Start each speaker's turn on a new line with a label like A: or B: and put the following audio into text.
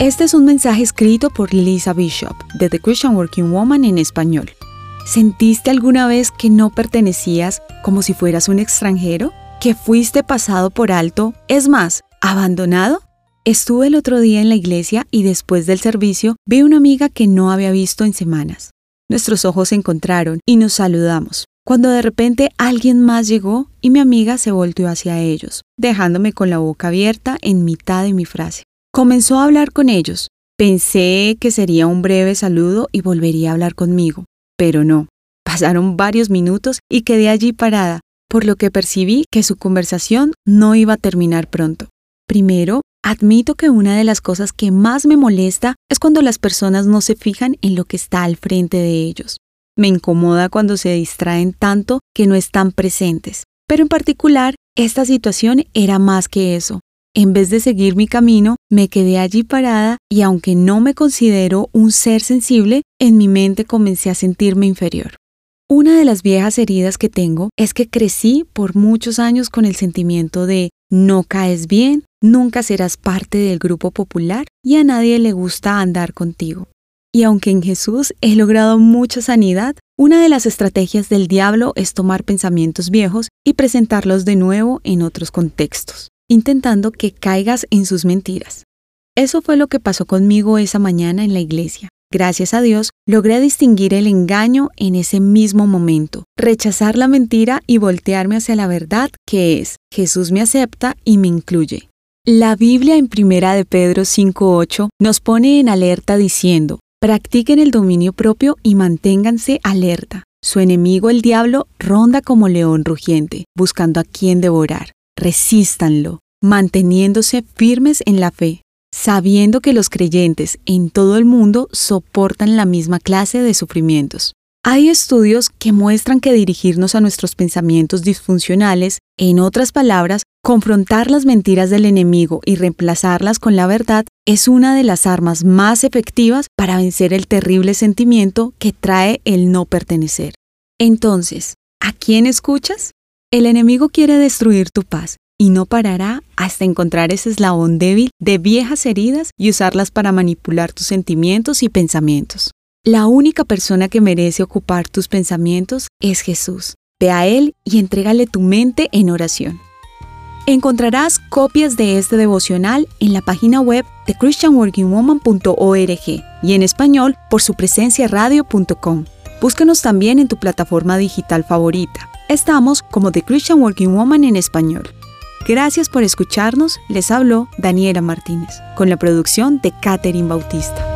A: Este es un mensaje escrito por Lisa Bishop de The Christian Working Woman en español. ¿Sentiste alguna vez que no pertenecías como si fueras un extranjero? ¿Que fuiste pasado por alto? Es más, abandonado? Estuve el otro día en la iglesia y después del servicio vi una amiga que no había visto en semanas. Nuestros ojos se encontraron y nos saludamos, cuando de repente alguien más llegó y mi amiga se volteó hacia ellos, dejándome con la boca abierta en mitad de mi frase. Comenzó a hablar con ellos. Pensé que sería un breve saludo y volvería a hablar conmigo, pero no. Pasaron varios minutos y quedé allí parada, por lo que percibí que su conversación no iba a terminar pronto. Primero, admito que una de las cosas que más me molesta es cuando las personas no se fijan en lo que está al frente de ellos. Me incomoda cuando se distraen tanto que no están presentes. Pero en particular, esta situación era más que eso. En vez de seguir mi camino, me quedé allí parada y aunque no me considero un ser sensible, en mi mente comencé a sentirme inferior. Una de las viejas heridas que tengo es que crecí por muchos años con el sentimiento de no caes bien, nunca serás parte del grupo popular y a nadie le gusta andar contigo. Y aunque en Jesús he logrado mucha sanidad, una de las estrategias del diablo es tomar pensamientos viejos y presentarlos de nuevo en otros contextos intentando que caigas en sus mentiras. Eso fue lo que pasó conmigo esa mañana en la iglesia. Gracias a Dios, logré distinguir el engaño en ese mismo momento, rechazar la mentira y voltearme hacia la verdad que es, Jesús me acepta y me incluye. La Biblia en Primera de Pedro 5.8 nos pone en alerta diciendo, practiquen el dominio propio y manténganse alerta. Su enemigo el diablo ronda como león rugiente, buscando a quien devorar resístanlo, manteniéndose firmes en la fe, sabiendo que los creyentes en todo el mundo soportan la misma clase de sufrimientos. Hay estudios que muestran que dirigirnos a nuestros pensamientos disfuncionales, en otras palabras, confrontar las mentiras del enemigo y reemplazarlas con la verdad, es una de las armas más efectivas para vencer el terrible sentimiento que trae el no pertenecer. Entonces, ¿a quién escuchas? El enemigo quiere destruir tu paz y no parará hasta encontrar ese eslabón débil de viejas heridas y usarlas para manipular tus sentimientos y pensamientos. La única persona que merece ocupar tus pensamientos es Jesús. Ve a Él y entrégale tu mente en oración. Encontrarás copias de este devocional en la página web de christianworkingwoman.org y en español por su presencia radio.com. Búscanos también en tu plataforma digital favorita. Estamos como The Christian Working Woman en español. Gracias por escucharnos, les habló Daniela Martínez, con la producción de Catherine Bautista.